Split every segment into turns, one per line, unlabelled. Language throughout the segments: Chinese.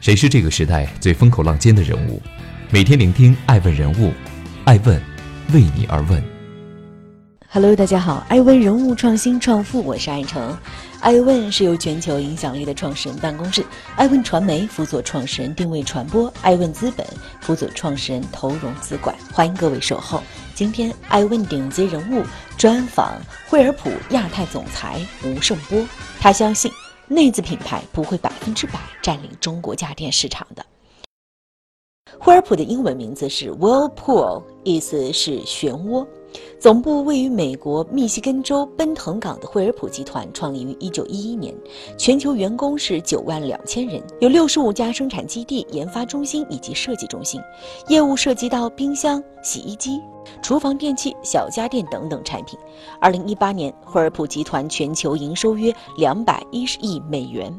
谁是这个时代最风口浪尖的人物？每天聆听爱问人物，爱问为你而问。
Hello，大家好，爱问人物创新创富，我是爱成。爱问是由全球影响力的创始人办公室爱问传媒辅佐创始人定位传播，爱问资本辅佐创始人投融资管。欢迎各位守候。今天爱问顶级人物专访惠而浦亚太总裁吴胜波，他相信。内资品牌不会百分之百占领中国家电市场的。惠而浦的英文名字是 Whirlpool，意思是漩涡。总部位于美国密西根州奔腾港的惠而浦集团创立于1911年，全球员工是9万两千人，有65家生产基地、研发中心以及设计中心，业务涉及到冰箱、洗衣机、厨房电器、小家电等等产品。2018年，惠而浦集团全球营收约210亿美元。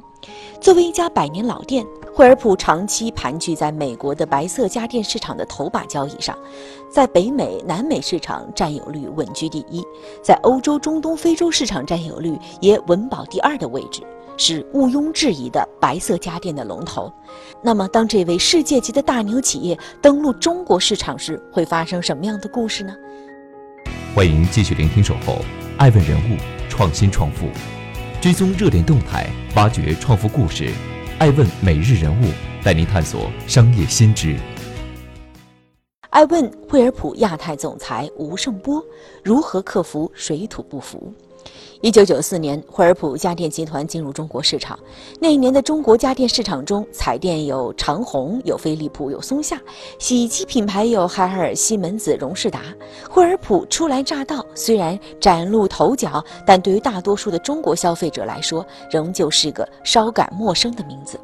作为一家百年老店，惠而浦长期盘踞在美国的白色家电市场的头把交椅上，在北美、南美市场占有率稳居第一，在欧洲、中东、非洲市场占有率也稳保第二的位置，是毋庸置疑的白色家电的龙头。那么，当这位世界级的大牛企业登陆中国市场时，会发生什么样的故事呢？
欢迎继续聆听《守候爱问人物创新创富》。追踪热点动态，挖掘创富故事，爱问每日人物带您探索商业新知。
爱问惠而浦亚太总裁吴胜波如何克服水土不服？一九九四年，惠而浦家电集团进入中国市场。那一年的中国家电市场中，彩电有长虹，有飞利浦，有松下；洗衣机品牌有海尔、西门子、荣仕达。惠而浦初来乍到，虽然崭露头角，但对于大多数的中国消费者来说，仍旧是个稍感陌生的名字。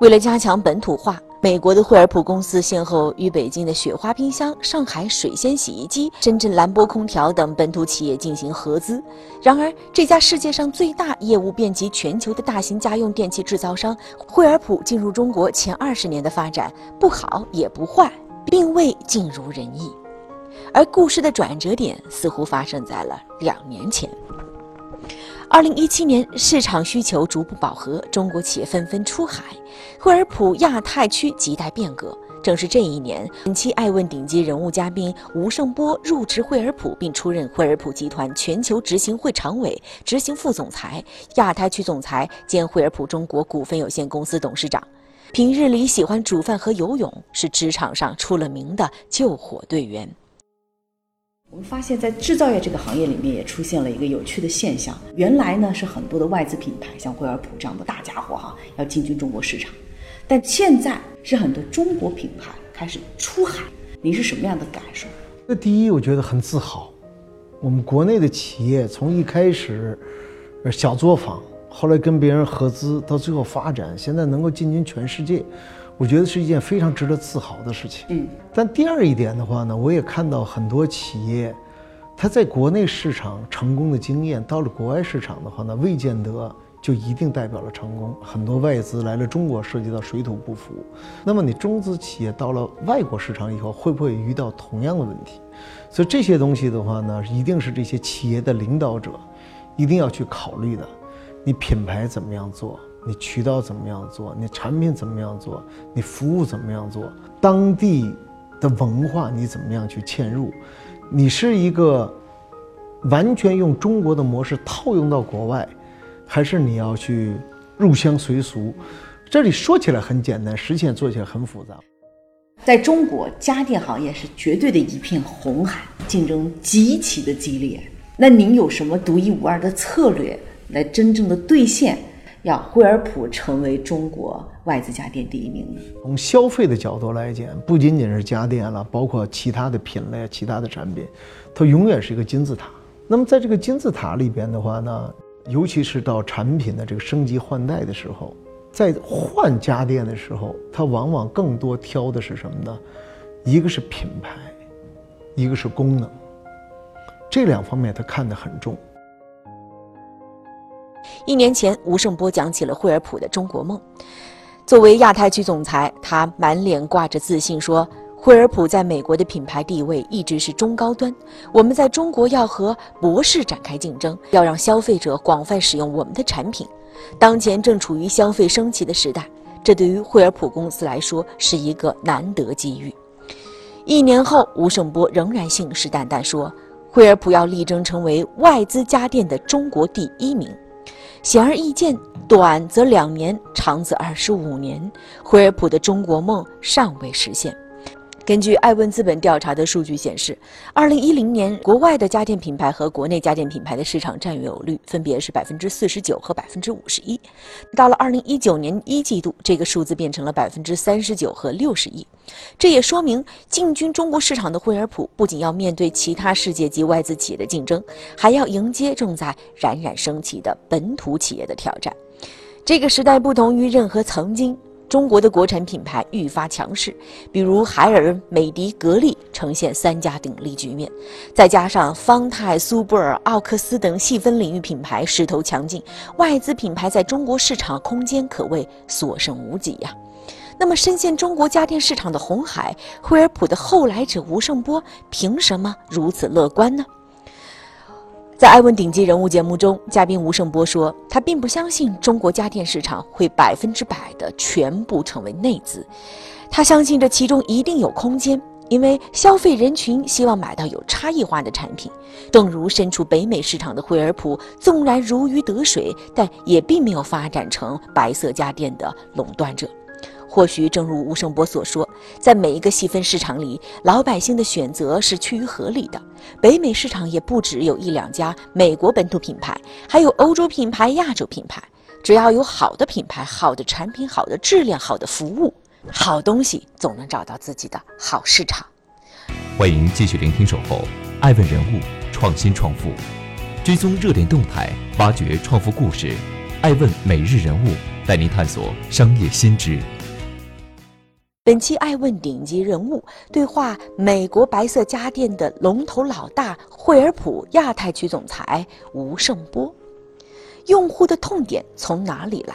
为了加强本土化，美国的惠而浦公司先后与北京的雪花冰箱、上海水仙洗衣机、深圳兰波空调等本土企业进行合资。然而，这家世界上最大、业务遍及全球的大型家用电器制造商惠而浦进入中国前二十年的发展不好也不坏，并未尽如人意。而故事的转折点似乎发生在了两年前。二零一七年，市场需求逐步饱和，中国企业纷纷出海，惠而浦亚太区亟待变革。正是这一年，本期爱问顶级人物嘉宾吴胜波入职惠而浦，并出任惠而浦集团全球执行会常委、执行副总裁、亚太区总裁兼惠而浦中国股份有限公司董事长。平日里喜欢煮饭和游泳，是职场上出了名的救火队员。
我们发现，在制造业这个行业里面，也出现了一个有趣的现象。原来呢，是很多的外资品牌，像惠而浦这样的大家伙哈，要进军中国市场。但现在是很多中国品牌开始出海，您是什么样的感受？
那第一，我觉得很自豪。我们国内的企业从一开始小作坊，后来跟别人合资，到最后发展，现在能够进军全世界。我觉得是一件非常值得自豪的事情。嗯，但第二一点的话呢，我也看到很多企业，它在国内市场成功的经验，到了国外市场的话呢，未见得就一定代表了成功。很多外资来了中国，涉及到水土不服。那么你中资企业到了外国市场以后，会不会遇到同样的问题？所以这些东西的话呢，一定是这些企业的领导者一定要去考虑的。你品牌怎么样做？你渠道怎么样做？你产品怎么样做？你服务怎么样做？当地的文化你怎么样去嵌入？你是一个完全用中国的模式套用到国外，还是你要去入乡随俗？这里说起来很简单，实现做起来很复杂。
在中国，家电行业是绝对的一片红海，竞争极其的激烈。那您有什么独一无二的策略来真正的兑现？要惠而浦成为中国外资家电第一名。
从消费的角度来讲，不仅仅是家电了，包括其他的品类、其他的产品，它永远是一个金字塔。那么在这个金字塔里边的话呢，尤其是到产品的这个升级换代的时候，在换家电的时候，它往往更多挑的是什么呢？一个是品牌，一个是功能，这两方面他看得很重。
一年前，吴胜波讲起了惠而浦的中国梦。作为亚太区总裁，他满脸挂着自信说：“惠而浦在美国的品牌地位一直是中高端，我们在中国要和博士展开竞争，要让消费者广泛使用我们的产品。当前正处于消费升级的时代，这对于惠而浦公司来说是一个难得机遇。一年后，吴胜波仍然信誓旦旦说，惠而浦要力争成为外资家电的中国第一名。显而易见，短则两年，长则二十五年，惠而浦的中国梦尚未实现。根据艾问资本调查的数据显示，二零一零年国外的家电品牌和国内家电品牌的市场占有率分别是百分之四十九和百分之五十一。到了二零一九年一季度，这个数字变成了百分之三十九和六十一。这也说明，进军中国市场的惠而浦不仅要面对其他世界级外资企业的竞争，还要迎接正在冉冉升起的本土企业的挑战。这个时代不同于任何曾经。中国的国产品牌愈发强势，比如海尔、美的、格力呈现三家鼎立局面，再加上方太、苏泊尔、奥克斯等细分领域品牌势头强劲，外资品牌在中国市场空间可谓所剩无几呀。那么，深陷中国家电市场的红海，惠而浦的后来者吴胜波凭什么如此乐观呢？在《艾问顶级人物》节目中，嘉宾吴胜波说：“他并不相信中国家电市场会百分之百的全部成为内资，他相信这其中一定有空间，因为消费人群希望买到有差异化的产品。正如身处北美市场的惠而浦，纵然如鱼得水，但也并没有发展成白色家电的垄断者。”或许正如吴胜波所说，在每一个细分市场里，老百姓的选择是趋于合理的。北美市场也不只有一两家美国本土品牌，还有欧洲品牌、亚洲品牌。只要有好的品牌、好的产品、好的质量、好的服务，好东西总能找到自己的好市场。
欢迎继续聆听《守候》，爱问人物，创新创富，追踪热点动态，挖掘创富故事。爱问每日人物带您探索商业新知。
本期爱问顶级人物对话美国白色家电的龙头老大惠而浦亚太区总裁吴胜波。用户的痛点从哪里来？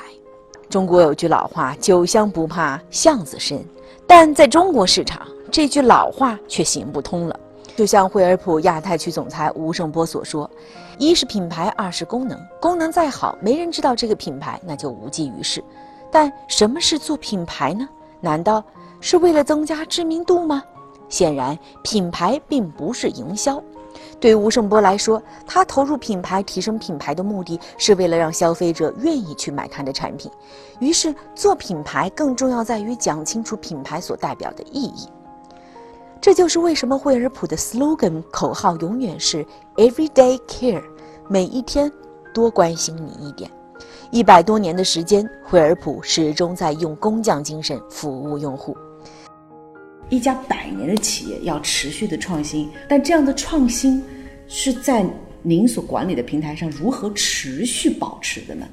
中国有句老话：“酒香不怕巷子深”，但在中国市场，这句老话却行不通了。就像惠而浦亚太区总裁吴胜波所说：“一是品牌，二是功能。功能再好，没人知道这个品牌，那就无济于事。但什么是做品牌呢？难道？”是为了增加知名度吗？显然，品牌并不是营销。对吴胜波来说，他投入品牌、提升品牌的目的是为了让消费者愿意去买他的产品。于是，做品牌更重要在于讲清楚品牌所代表的意义。这就是为什么惠而浦的 slogan 口号永远是 “Everyday Care”，每一天多关心你一点。一百多年的时间，惠而浦始终在用工匠精神服务用户。
一家百年的企业要持续的创新，但这样的创新是在您所管理的平台上如何持续保持的呢？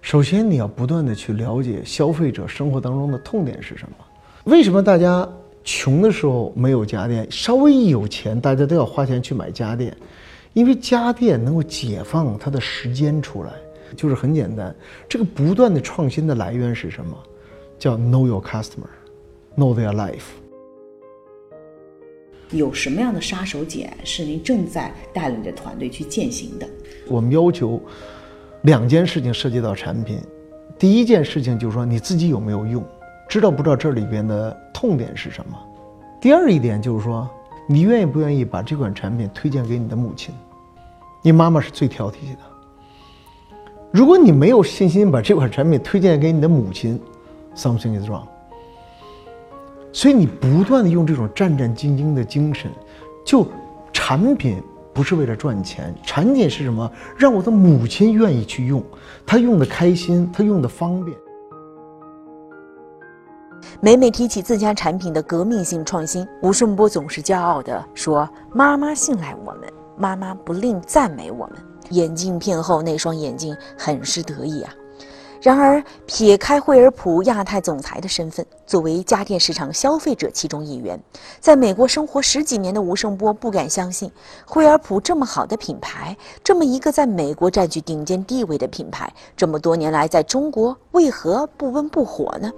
首先，你要不断的去了解消费者生活当中的痛点是什么。为什么大家穷的时候没有家电，稍微一有钱，大家都要花钱去买家电？因为家电能够解放他的时间出来，就是很简单。这个不断的创新的来源是什么？叫 Know Your Customer。Know their life。
有什么样的杀手锏是您正在带领着团队去践行的？
我们要求两件事情涉及到产品。第一件事情就是说你自己有没有用，知道不知道这里边的痛点是什么？第二一点就是说你愿意不愿意把这款产品推荐给你的母亲？你妈妈是最挑剔的。如果你没有信心把这款产品推荐给你的母亲，something is wrong。所以你不断的用这种战战兢兢的精神，就产品不是为了赚钱，产品是什么？让我的母亲愿意去用，她用的开心，她用的方便。
每每提起自家产品的革命性创新，吴胜波总是骄傲地说：“妈妈信赖我们，妈妈不吝赞美我们。”眼镜片后那双眼睛很是得意啊。然而，撇开惠而浦亚太总裁的身份，作为家电市场消费者其中一员，在美国生活十几年的吴胜波不敢相信，惠而浦这么好的品牌，这么一个在美国占据顶尖地位的品牌，这么多年来在中国为何不温不火呢？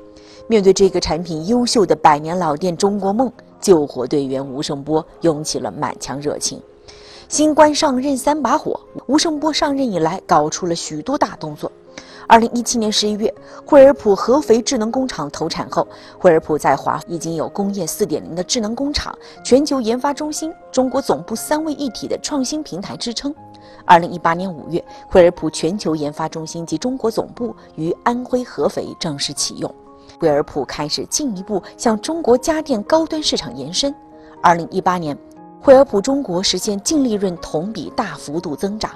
面对这个产品优秀的百年老店中国梦，救火队员吴胜波涌起了满腔热情。新官上任三把火，吴胜波上任以来搞出了许多大动作。二零一七年十一月，惠而浦合肥智能工厂投产后，惠而浦在华已经有工业四点零的智能工厂、全球研发中心、中国总部三位一体的创新平台支撑。二零一八年五月，惠而浦全球研发中心及中国总部于安徽合肥正式启用，惠而浦开始进一步向中国家电高端市场延伸。二零一八年。惠而浦中国实现净利润同比大幅度增长，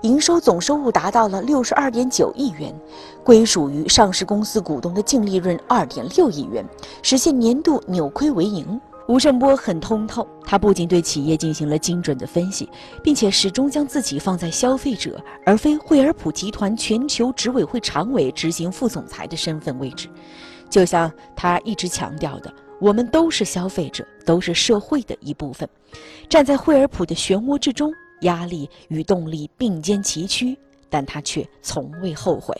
营收总收入达到了六十二点九亿元，归属于上市公司股东的净利润二点六亿元，实现年度扭亏为盈。吴胜波很通透，他不仅对企业进行了精准的分析，并且始终将自己放在消费者而非惠而浦集团全球执委会常委执行副总裁的身份位置，就像他一直强调的。我们都是消费者，都是社会的一部分，站在惠而浦的漩涡之中，压力与动力并肩齐驱，但他却从未后悔。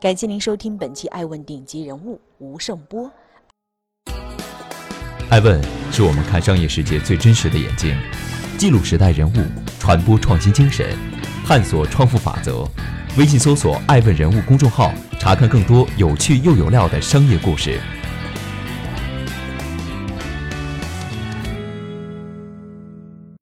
感谢您收听本期《爱问顶级人物》吴胜波。
爱问是我们看商业世界最真实的眼睛，记录时代人物，传播创新精神，探索创富法则。微信搜索“爱问人物”公众号，查看更多有趣又有料的商业故事。